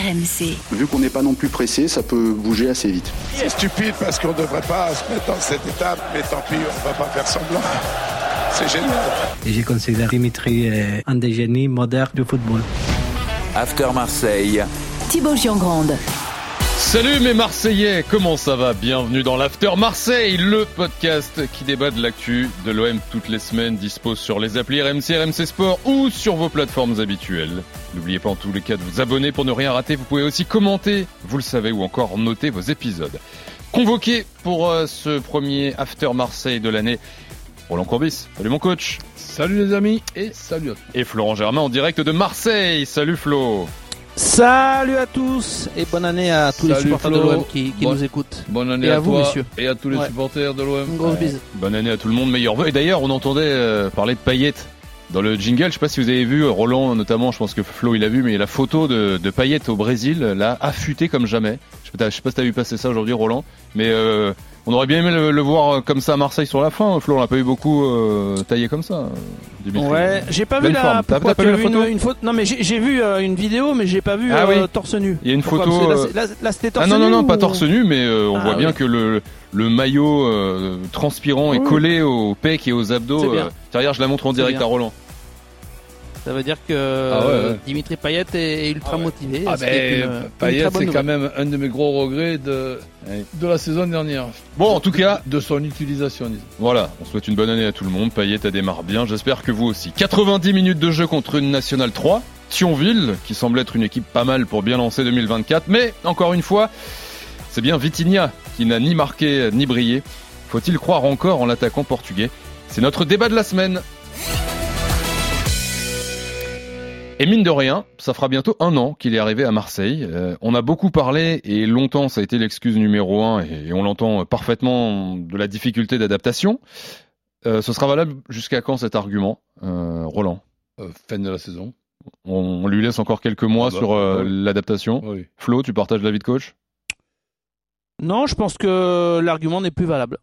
RMC. Vu qu'on n'est pas non plus pressé, ça peut bouger assez vite. C'est stupide parce qu'on ne devrait pas se mettre dans cette étape, mais tant pis, on ne va pas faire semblant. C'est génial. Et je considère Dimitri euh, un des génies modernes du football. After Marseille. Thibaut Giangrande. Salut mes Marseillais, comment ça va? Bienvenue dans l'After Marseille, le podcast qui débat de l'actu de l'OM toutes les semaines, dispose sur les applis RMC, RMC Sport ou sur vos plateformes habituelles. N'oubliez pas en tous les cas de vous abonner pour ne rien rater, vous pouvez aussi commenter, vous le savez, ou encore noter vos épisodes. Convoqué pour euh, ce premier After Marseille de l'année, Roland Courbis, salut mon coach. Salut les amis. Et salut à tous. Et Florent Germain en direct de Marseille, salut Flo Salut à tous et bonne année à tous Salut les supporters Flo. de l'OM qui, nous écoutent. Bonne année Et à, à vous, toi messieurs. et à tous les Ouais. supporters de l'OM. Une grosse bise. Bonne année à tout le monde, meilleurs vœux. Et d'ailleurs, on entendait euh, parler de Payet dans le jingle. Je sais pas si vous avez vu, Roland notamment, je pense que Flo il a vu, mais la photo de, de Payet au Brésil, là, affûté comme jamais. Je sais pas, je sais pas si t'as vu passer ça aujourd'hui, Roland, mais euh, on aurait bien aimé le, le voir euh, comme ça à Marseille sur la fin. Flo, on l'a pas eu beaucoup euh, taillé comme ça. Euh, Dimitri. Ouais, j'ai pas Belle vu la. T'as- t'as pas vu la une, photo une photo Non mais j'ai j'ai vu euh, une vidéo, mais j'ai pas vu Ah euh, oui. torse nu. Il y a une Pourquoi photo, euh, Là, c'est- là- là, c'était torse Ah non, non, nu non, pas torse nu, mais euh, on Ah, voit bien oui. que le, le maillot euh, transpirant est Oui. collé aux pecs et aux abdos. C'est bien. euh. Derrière, je la montre en C'est direct bien. à Roland. Ça veut dire que Ah ouais, euh, ouais. Dimitri Payet est, ultra Ah ouais. motivé. Ah ce ben, une- une Payet, c'est quand même un de mes gros regrets de, de la saison dernière. Bon, en tout cas, De son utilisation, disons. Voilà, on souhaite une bonne année à tout le monde. Payet, ça démarre bien, j'espère que vous aussi. 90 minutes de jeu contre une Nationale 3, Thionville, qui semble être une équipe pas mal pour bien lancer 2024. Mais, encore une fois, c'est bien Vitinha qui n'a ni marqué ni brillé. Faut-il croire encore en l'attaquant portugais? C'est notre débat de la semaine. Et mine de rien, ça fera bientôt un an qu'il est arrivé à Marseille. Euh, on a beaucoup parlé et longtemps ça a été l'excuse numéro un et, et on l'entend parfaitement de la difficulté d'adaptation. Euh, ce sera valable jusqu'à quand cet argument, euh, Roland? Euh, fin de la saison. on, on lui laisse encore quelques mois Ah bah, sur euh, ouais. l'adaptation. Oui. Flo, tu partages l'avis de coach? Non, je pense que l'argument n'est plus valable.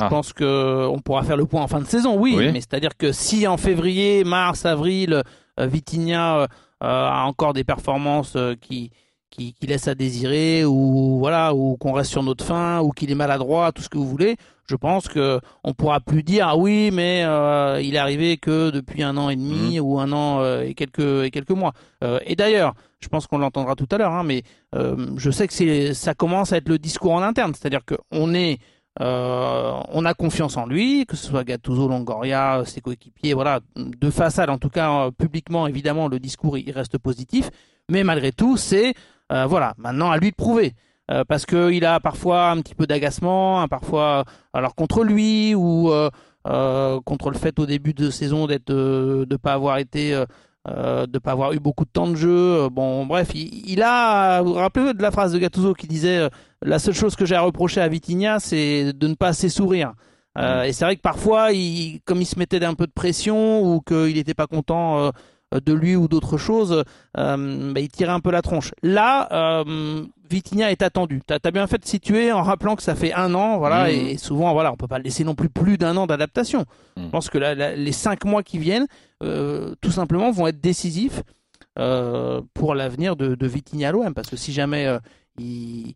Ah. Je pense que on pourra faire le point en fin de saison, oui, Oui. mais c'est-à-dire que si en février, mars, avril, euh, Vitinha euh, a encore des performances euh, qui, qui qui laissent à désirer ou voilà ou qu'on reste sur notre fin ou qu'il est maladroit, tout ce que vous voulez, je pense que on pourra plus dire ah oui mais euh, il est arrivé que depuis un an et demi ou un an euh, et quelques et quelques mois. Euh, et d'ailleurs, je pense qu'on l'entendra tout à l'heure, hein, mais euh, je sais que c'est ça commence à être le discours en interne, c'est-à-dire que on est euh, on a confiance en lui, que ce soit Gattuso, Longoria, ses coéquipiers, voilà, de façade en tout cas euh, publiquement évidemment le discours il reste positif, mais malgré tout c'est euh, voilà maintenant à lui de prouver. Parce que il a parfois un petit peu d'agacement, hein, parfois alors contre lui ou contre le fait au début de saison d'être de pas avoir été euh, de pas avoir eu beaucoup de temps de jeu. Euh, Bon, bref, il, il a. Vous vous rappelez de la phrase de Gattuso qui disait euh, la seule chose que j'ai à reprocher à Vitinha, c'est de ne pas assez sourire. Euh, Et c'est vrai que parfois, il, comme il se mettait un peu de pression ou qu'il n'était pas content euh, de lui ou d'autre chose, euh, bah, il tirait un peu la tronche. Là, euh, Vitinha est attendu. T'as as bien fait de situer en rappelant que ça fait un an, voilà, Mhm. et souvent, voilà, on peut pas laisser non plus plus d'un an d'adaptation. Mhm. Je pense que la- la- les cinq mois qui viennent, euh, tout simplement, vont être décisifs euh, pour l'avenir de, de Vitinha à l'OM, parce que si jamais euh, il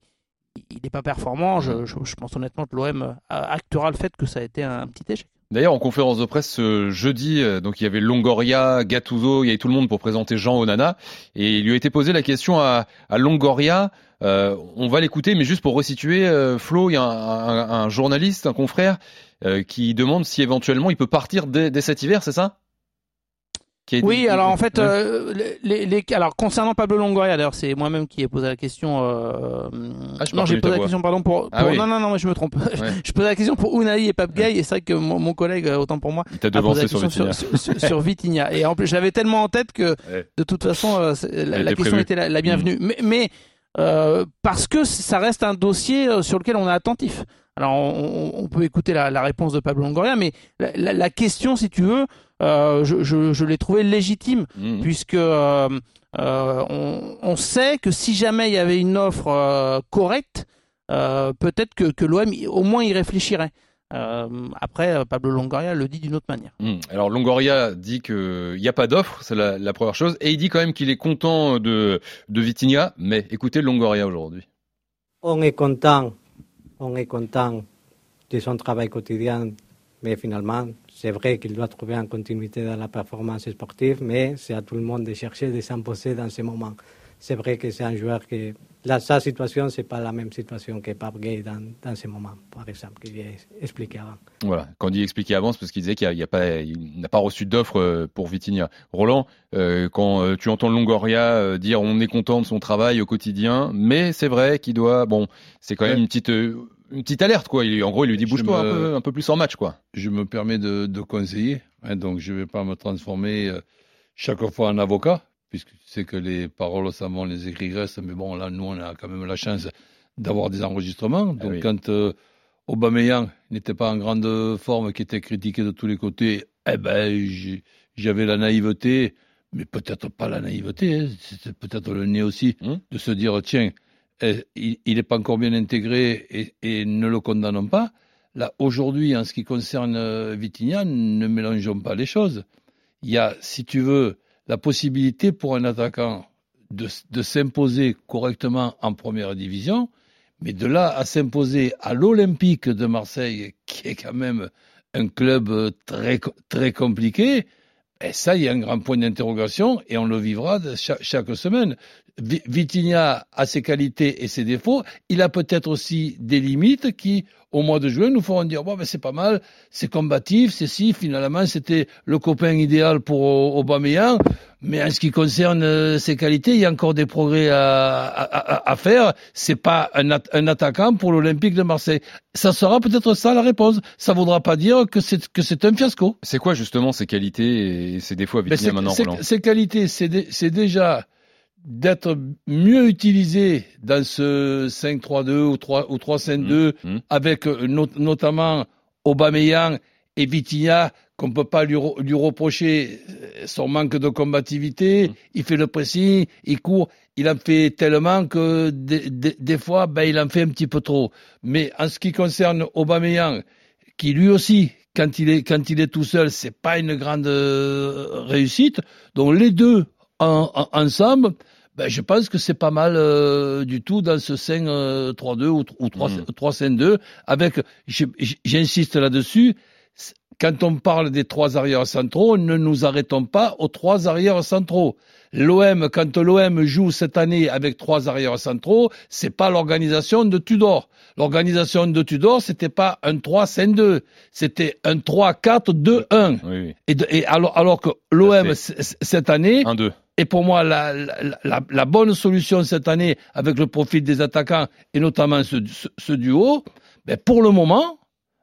il n'est pas performant, je, je- je pense honnêtement que l'OM euh, actera le fait que ça a été un petit échec. D'ailleurs, en conférence de presse ce jeudi, euh, donc il y avait Longoria, Gattuso, il y avait tout le monde pour présenter Jean Onana, et il lui a été posé la question à, à Longoria. euh, on va l'écouter, mais juste pour resituer, euh, Flo, il y a un, journaliste, un confrère, euh, qui demande si éventuellement il peut partir dès cet hiver, c'est ça? Qui Oui, alors en fait, euh, les, les- alors concernant Pablo Longoria, d'ailleurs, c'est moi-même qui ai posé la question. Euh, Ah, non, j'ai posé la question, pardon, pour. Ah oui. Non, non, non, mais je me trompe. Ouais. je posais la question pour Unai et Pape Gay, et c'est vrai que mon, mon collègue, euh, autant pour moi, il t'a a posé devancé la sur question Vitinha. sur, sur, sur Vitinha. Et en plus, j'avais tellement en tête que, Ouais. de toute façon, euh, la, Elle la était question prévue. était la, la bienvenue. Mais, mais euh, parce que ça reste un dossier sur lequel on est attentif. Alors, on, on- on peut écouter la, la réponse de Pablo Longoria, mais la, la- la question, si tu veux, euh, je, je, je l'ai trouvée légitime Mhm. puisque euh, euh, on, on sait que si jamais il y avait une offre euh, correcte, euh, peut-être que, que l'OM au moins y réfléchirait. Euh, après, Pablo Longoria le dit d'une autre manière. Hmm. Alors Longoria dit qu'il n'y a pas d'offre, c'est la, la, première chose, et il dit quand même qu'il est content de, de Vitinha, mais écoutez Longoria aujourd'hui. On est content, on est content de son travail quotidien, mais finalement, c'est vrai qu'il doit trouver une continuité dans la performance sportive, mais c'est à tout le monde de chercher de s'imposer dans ce moment. C'est vrai que c'est un joueur qui la, sa situation, c'est pas la même situation que Pape Gay dans, dans ce moment, par exemple, que j'ai expliqué avant. Voilà, quand il expliquait avant, c'est parce qu'il disait qu'il n'a pas, il n'a pas reçu d'offre euh, pour Vitinha. Roland, euh, quand euh, tu entends Longoria dire on est content de son travail au quotidien, mais c'est vrai qu'il doit, bon, c'est quand même ouais. une petite une petite alerte quoi. Il, en gros, il lui dit bouge-toi un, peu, un peu plus en match quoi. Je me permets de, de conseiller, hein, donc je vais pas me transformer chaque fois en avocat puisque tu sais que les paroles savants, les écrits restent, mais bon, là, nous, on a quand même la chance d'avoir des enregistrements. Donc, ah oui. quand euh, Aubameyang n'était pas en grande forme, qui était critiqué de tous les côtés, eh ben, j'avais la naïveté, mais peut-être pas la naïveté, hein, c'était peut-être le nez aussi, hum? de se dire, tiens, il n'est pas encore bien intégré et, ne le condamnons pas. Là, aujourd'hui, en ce qui concerne euh, Vitignan, ne mélangeons pas les choses. Il y a, si tu veux, la possibilité pour un attaquant de, s'imposer correctement en première division, mais de là à s'imposer à l'Olympique de Marseille, qui est quand même un club très, très compliqué, et ça, il y a un grand point d'interrogation et on le vivra chaque semaine. Vitinha a ses qualités et ses défauts. Il a peut-être aussi des limites qui, au mois de juin, nous feront dire bon, ben c'est pas mal, c'est combatif, c'est si. Finalement, c'était le copain idéal pour Aubameyang. Mais en ce qui concerne euh, ses qualités, il y a encore des progrès à, à, à faire. C'est pas un, un, attaquant pour l'Olympique de Marseille. Ça sera peut-être ça la réponse. Ça voudra pas dire que c'est que c'est un fiasco. C'est quoi justement ses qualités et ses défauts à Vitinha maintenant, Ses qualités, c'est déjà d'être mieux utilisé dans ce 5-3-2 ou 3 ou 3-5-2 mmh, mmh. avec not notamment Aubameyang et Vitinha qu'on peut pas lui, lui, reprocher son manque de combativité, mmh. il fait le pressing, il court, il en fait tellement que des, des, des fois ben, il en fait un petit peu trop. Mais en ce qui concerne Aubameyang qui lui aussi quand il est quand il est tout seul, c'est pas une grande euh, réussite. Donc les deux en, en, ensemble, ben, je pense que c'est pas mal euh, du tout dans ce 5-3-2 euh, ou, ou 3-5-2. Mmh. Avec, j'insiste là-dessus, quand on parle des trois arrières centraux, ne nous arrêtons pas aux trois arrières centraux. L'OM, quand l'OM joue cette année avec trois arrières centraux, c'est pas l'organisation de Tudor. L'organisation de Tudor, c'était pas un 3-5-2, c'était un 3-4-2-1. Oui, oui. et, et, alors, alors que l'OM cette année, 1-2 et pour moi, la, la, la, bonne solution cette année, avec le profil des attaquants, et notamment ce, ce, ce duo, ben pour le moment,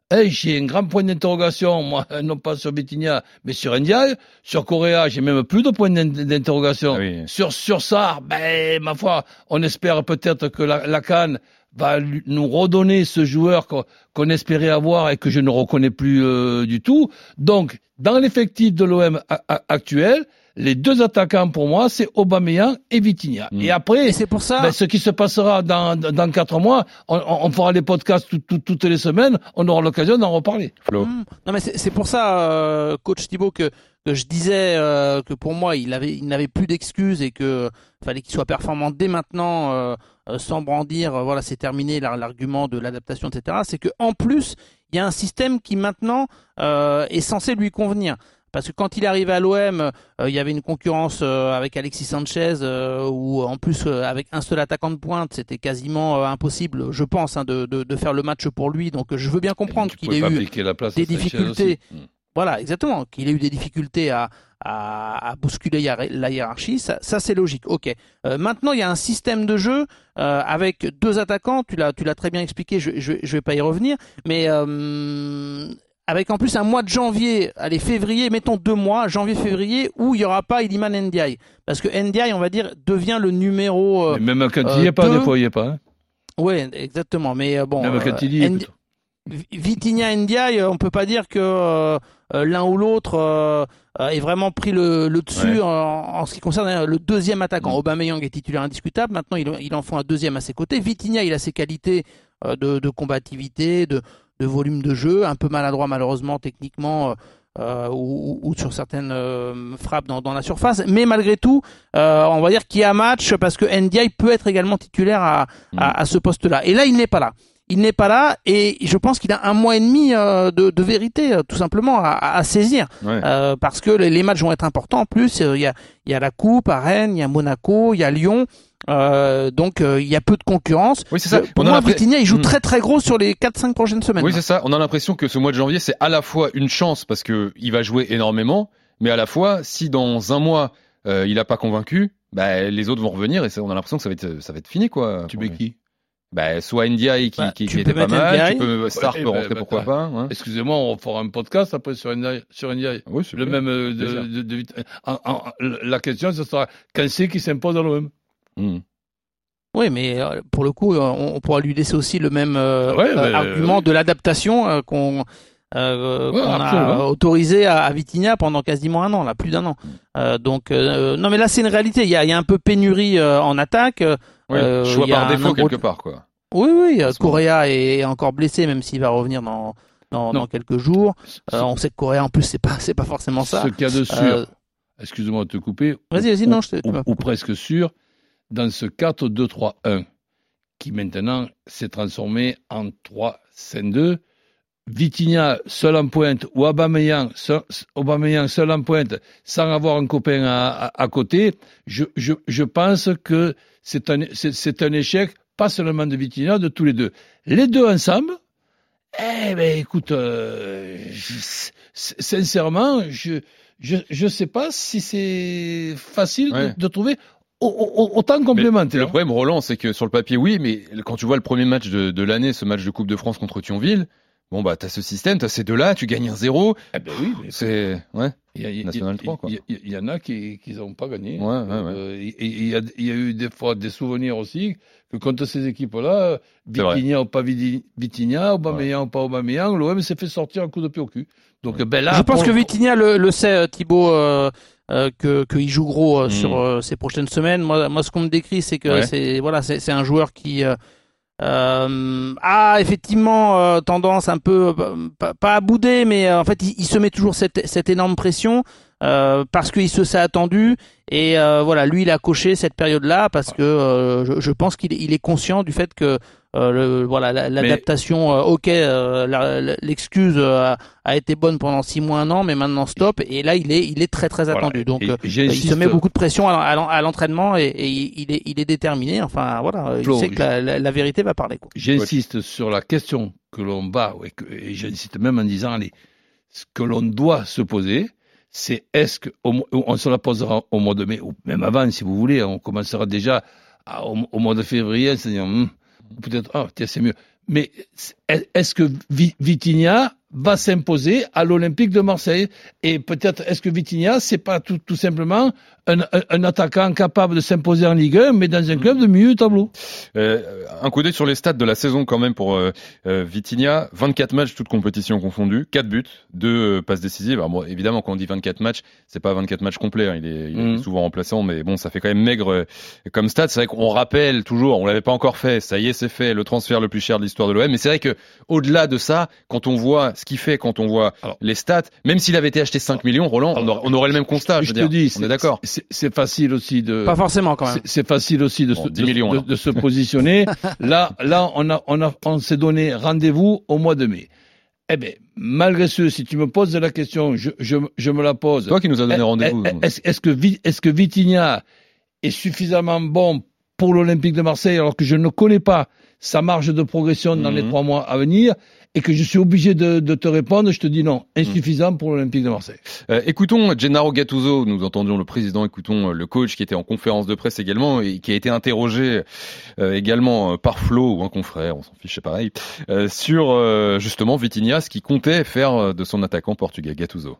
hey, j'ai un grand point d'interrogation, moi, non pas sur Vitinha, mais sur Ndiaye. Sur Correa, j'ai même plus de point d'interrogation. Ah oui. Sur, sur ben, ma foi, on espère peut-être que la, la Cannes va nous redonner ce joueur qu'on qu espérait avoir et que je ne reconnais plus euh, du tout. Donc, dans l'effectif de l'OM actuel, les deux attaquants pour moi, c'est Aubameyang et Vitinha. Mmh. Et après, c'est pour ça. Ben, ce qui se passera dans dans quatre mois, on, on fera les podcasts tout, tout, toutes les semaines, on aura l'occasion d'en reparler. Flo. Mmh. Non mais c'est pour ça, euh, coach Thibault, que que je disais euh, que pour moi il avait il n'avait plus d'excuses et que fallait qu'il soit performant dès maintenant euh, sans brandir voilà c'est terminé l'argument de l'adaptation etc c'est que en plus il y a un système qui maintenant est censé lui convenir parce que quand il est arrivé à l'OM, euh, il y avait une concurrence euh, avec Alexis Sanchez, euh, où en plus avec un seul attaquant de pointe, c'était quasiment impossible, je pense, hein, de, de, de, faire le match pour lui. Donc je veux bien comprendre qu'il ait eu des difficultés. Voilà, exactement, qu'il ait eu des difficultés à, à, à bousculer la hiérarchie, ça, ça c'est logique. Ok. Euh, maintenant, il y a un système de jeu euh, avec deux attaquants. Tu l'as, tu l'as très bien expliqué. Je, je, je vais pas y revenir, mais euh, avec en plus un mois de janvier, allez février, mettons deux mois, janvier-février, où il y aura pas Iliman Ndiaye, parce que Ndiaye, on va dire, devient le numéro. Euh, même quand il n'y est pas, des fois il n'y est pas. Hein. Oui, exactement. Mais euh, bon. Même quand il y est. Ndi Vitinha Ndiaye, on peut pas dire que euh, l'un ou l'autre euh, ait vraiment pris le, le dessus ouais. en, en, ce qui concerne le deuxième attaquant. Mmh. Aubameyang est titulaire indiscutable. Maintenant, il, il en faut un deuxième à ses côtés. Vitinha, il a ses qualités de, de, combativité, de, de volume de jeu, un peu maladroit malheureusement techniquement. Euh, ou, ou, sur certaines euh, frappes dans, dans, la surface. Mais malgré tout, euh, on va dire qu'il y a match parce que NDI peut être également titulaire à, à, mm. à ce poste-là. Et là, il n'est pas là. Il n'est pas là et je pense qu'il a un mois et demi de, de, vérité tout simplement à, à saisir parce que les, les, matchs vont être importants. En plus, il y a, il y a la Coupe à Rennes, il y a Monaco, il y a Lyon. Euh, donc euh, il y a peu de concurrence. Oui, c'est ça. Pour moi, Vitinha, il joue hmm. très très gros sur les 4-5 prochaines semaines. Oui, c'est ça. On a l'impression que ce mois de janvier, c'est à la fois une chance parce que il va jouer énormément, mais à la fois, si dans un mois euh, il a pas convaincu, bah, les autres vont revenir et ça, on a l'impression que ça va être ça va être fini quoi. Tu mets qui? Bah, soit Ndiaye qui, bah, qui, qui était pas mal, tu peux Star peut rentrer, bah, pourquoi pas. Hein. Excusez-moi, on fera un podcast après sur Ndiaye. Sur Ndiaye. Oui, c'est le même. De, de, de, en, en, la question, ce sera quand c'est qui s'impose dans l'OM. Hmm. Oui, mais euh, pour le coup, euh, on, pourra lui laisser aussi le même euh, argument de l'adaptation qu'on a autorisé à, à Vitinha pendant quasiment un an, là, plus d'un an. donc, non, mais là, c'est une réalité. Il y a, il y a un peu pénurie en attaque. Oui, choix par défaut quelque part, quoi. Oui, oui. Correa est encore blessé, même s'il va revenir dans dans, dans quelques jours. on sait que Correa, en plus, c'est pas c'est pas forcément ça. Ce a de sûr. Excuse-moi de te couper. Vas-y, vas-y, non, je te. Ou, ou presque sûr dans ce 4-2-3-1 qui maintenant s'est transformé en 3-5-2. Vitinha seul en pointe ou Aubameyang seul, seul en pointe sans avoir un copain à, à, côté, je, je, je, pense que c'est un, c'est, un échec, pas seulement de Vitinha, de tous les deux. Les deux ensemble, eh ben écoute, euh, sincèrement, je je je sais pas si c'est facile de, de, trouver autant complémentaire. Le problème, Roland, c'est que sur le papier, oui, mais quand tu vois le premier match de, de l'année, ce match de Coupe de France contre Thionville, bon bah t'as ce système, t'as ces deux-là, tu gagnes un zéro. Eh ben oui, c'est ouais. Il y, a, National 3, quoi. Il y, en a qui n'ont pas gagné. Ouais, ouais, euh, et il y, a, il y, a, eu des fois des souvenirs aussi que contre ces équipes-là, Vitinha ou pas Vitinha, Aubameyang ou pas Aubameyang, l'OM s'est fait sortir un coup de pied au cul. Donc ben là, je pense que Vitinha le, le sait, Thibaut. Euh, euh, que qu'il joue gros euh, sur mm. euh, ces prochaines semaines. Moi, moi, ce qu'on me décrit, c'est que c'est voilà, c'est un joueur qui euh, a effectivement tendance un peu pas, à bouder, mais en fait, il, il, se met toujours cette, cette énorme pression parce qu'il se s'est attendu. Et voilà, lui, il a coché cette période-là parce que je, je, pense qu'il il est conscient du fait que euh, le, voilà, l'adaptation, euh, ok, euh, l'excuse a, été bonne pendant six mois, un an, mais maintenant stop. Et là, il est, il est très très attendu. Donc, il se met beaucoup de pression à, l'entraînement et, il est, il est déterminé. Enfin, voilà, il sait que la, vérité va parler. J'insiste sur la question que l'on bat, et, j'insiste même en disant, allez, ce que l'on doit se poser, c'est est-ce que on se la posera au mois de mai ou même avant si vous voulez on commencera déjà au, mois de février c'est-à-dire hmm, peut-être, ah, tiens, c'est mieux. Mais est-ce que Vitinha va s'imposer à l'Olympique de Marseille? Et peut-être, est-ce que Vitinha, c'est pas tout, tout simplement un, un, attaquant capable de s'imposer en Ligue 1, mais dans un club de milieu de tableau? Euh, Un coup d'œil sur les stats de la saison quand même pour euh, euh Vitinha. 24 matchs, toutes compétitions confondues, 4 buts, 2 euh, passes décisives. Alors bon, évidemment, quand on dit 24 matchs, c'est pas 24 matchs complets, hein. il, est, il est, mm. souvent remplaçant, mais bon, ça fait quand même maigre comme stats. C'est vrai qu'on rappelle toujours, on l'avait pas encore fait, ça y est, c'est fait, le transfert le plus cher de l'histoire de l'OM, mais c'est vrai que au-delà de ça, quand on voit ce qu'il fait, quand on voit les stats, même s'il avait été acheté 5 millions, Roland, on, aurait, le même constat. Je, je te dis, on est d'accord c'est facile aussi de. Pas forcément quand même. C'est facile aussi de, se, de, se positionner. là, là, on a, on a, on s'est donné rendez-vous au mois de mai. Eh bien, malgré ce, si tu me poses la question, je, je, je me la pose. Toi qui nous as donné eh, rendez-vous. Eh, est-ce est que, est que Vitinha est suffisamment bon pour l'Olympique de Marseille alors que je ne connais pas sa marge de progression dans les mhm. trois mois à venir et que je suis obligé de, de, te répondre, je te dis non, insuffisant pour l'Olympique de Marseille. Euh, écoutons Gennaro Gattuso, nous entendions le président, écoutons euh, le coach qui était en conférence de presse également et qui a été interrogé euh, également par Flo ou un confrère, on s'en fiche, c'est pareil, sur justement Vitinha, ce qu'il comptait faire de son attaquant portugais Gattuso.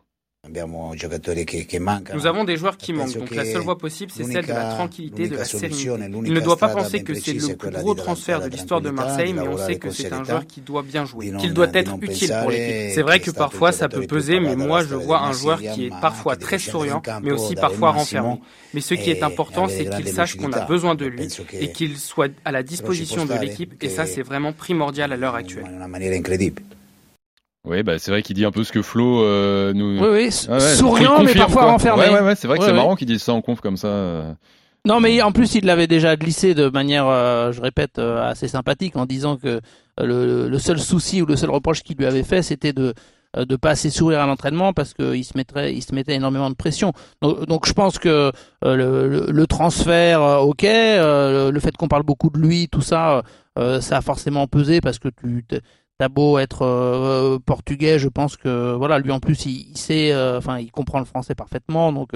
Nous avons des joueurs qui manquent, donc la seule voie possible, c'est celle de la tranquillité, de la sérénité. Il ne doit pas penser que c'est le plus gros transfert de l'histoire de Marseille, mais on sait que c'est un joueur qui doit bien jouer, qu'il doit être utile pour l'équipe. C'est vrai que parfois ça peut peser, mais moi je vois un joueur qui est parfois très souriant, mais aussi parfois renfermé. Mais ce qui est important, c'est qu'il sache qu'on a besoin de lui et qu'il soit à la disposition de l'équipe, et ça c'est vraiment primordial à l'heure actuelle. Oui, bah, c'est vrai qu'il dit un peu ce que Flo euh, nous. Oui, oui, souriant, mais parfois renfermé. Ouais, ouais, c'est vrai que c'est marrant qu'il dise ça en conf comme ça. Non, mais en plus, il l'avait déjà glissé de manière, euh, je répète, euh, assez sympathique en disant que le, le, seul souci ou le seul reproche qu'il lui avait fait, c'était de de pas assez sourire à l'entraînement parce qu'il se mettrait, il se mettait énormément de pression. Donc, donc je pense que le, le, transfert, ok, le fait qu'on parle beaucoup de lui, tout ça, ça a forcément pesé parce que tu T'as beau être euh, portugais, je pense que voilà, lui en plus il, sait, euh, enfin il comprend le français parfaitement, donc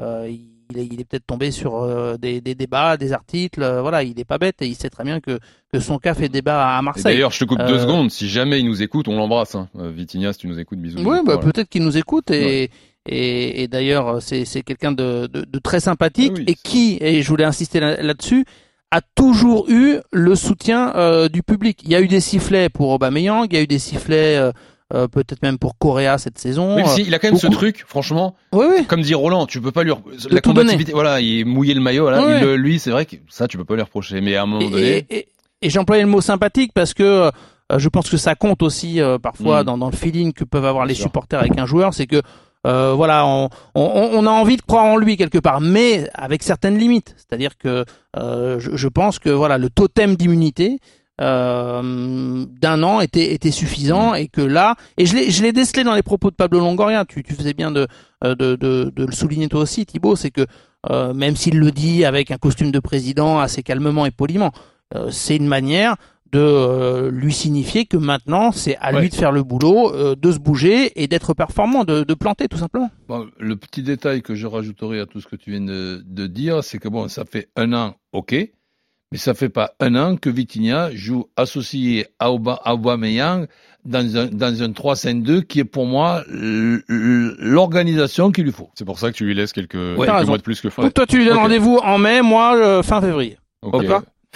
euh, il, est, il est peut-être tombé sur des, des, débats, des articles, voilà, il est pas bête et il sait très bien que, que son cas fait débat à Marseille. D'ailleurs, je te coupe deux secondes. Si jamais il nous écoute, on l'embrasse. Hein. Vitinha, si tu nous écoutes, bisous. Oui, bah, peut-être qu'il nous écoute et. Et, et d'ailleurs, c'est quelqu'un de, de, de, très sympathique et qui, et je voulais insister là-dessus, a toujours eu le soutien euh, du public. Il y a eu des sifflets pour Aubameyang, il y a eu des sifflets euh, euh, peut-être même pour Correa cette saison. Même si il a quand même ce truc, franchement. Oui, oui. Comme dit Roland, tu peux pas lui la combativité. Voilà, il est mouillé le maillot. Voilà, il, lui, c'est vrai que ça, tu peux pas lui reprocher. Mais à un moment donné. Et, et, j'employais le mot sympathique parce que je pense que ça compte aussi parfois mm. dans, dans, le feeling que peuvent avoir les supporters avec un joueur, c'est que euh, voilà, on, a envie de croire en lui quelque part, mais avec certaines limites. C'est-à-dire que euh, je, pense que voilà, le totem d'immunité euh, d'un an était, suffisant et que là, et je l'ai, décelé dans les propos de Pablo Longoria. Tu, tu faisais bien de, de le souligner toi aussi, Thibaut, c'est que même s'il le dit avec un costume de président assez calmement et poliment, c'est une manière de euh, lui signifier que maintenant c'est à lui de faire le boulot, euh, de se bouger et d'être performant, de, de, planter tout simplement. Bon, le petit détail que je rajouterai à tout ce que tu viens de, de dire, c'est que bon, ça fait un an, ok, mais ça fait pas un an que Vitinha joue associé à Aubameyang dans un, dans un 3-5-2 qui est pour moi l'organisation qu'il lui faut. C'est pour ça que tu lui laisses quelques, quelques mois de plus que Donc toi tu lui donnes rendez-vous en mai, moi euh, fin février. Ok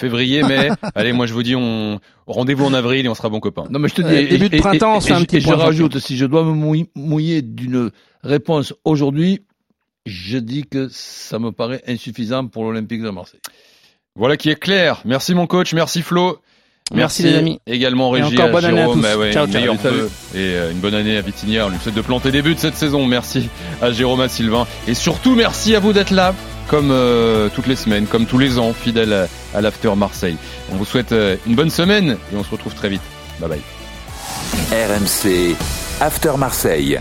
février, mai. Allez, moi je vous dis, on rendez-vous en avril et on sera bons copains. Non, mais je te dis, et, début de printemps, fait un petit et je rajoute, si je dois me mouiller d'une réponse aujourd'hui, je dis que ça me paraît insuffisant pour l'Olympique de Marseille. Voilà qui est clair. Merci mon coach, merci Flo. Merci, les amis. Également Régie, et bonne année à tous. ciao, ciao. Et euh, une bonne année à Vitinia. On lui souhaite de planter des buts cette saison. Merci à Jérôme, à Sylvain. Et surtout, merci à vous d'être là comme euh, toutes les semaines, comme tous les ans, fidèle à, l'After Marseille. On vous souhaite euh, une bonne semaine et on se retrouve très vite. Bye bye. RMC After Marseille.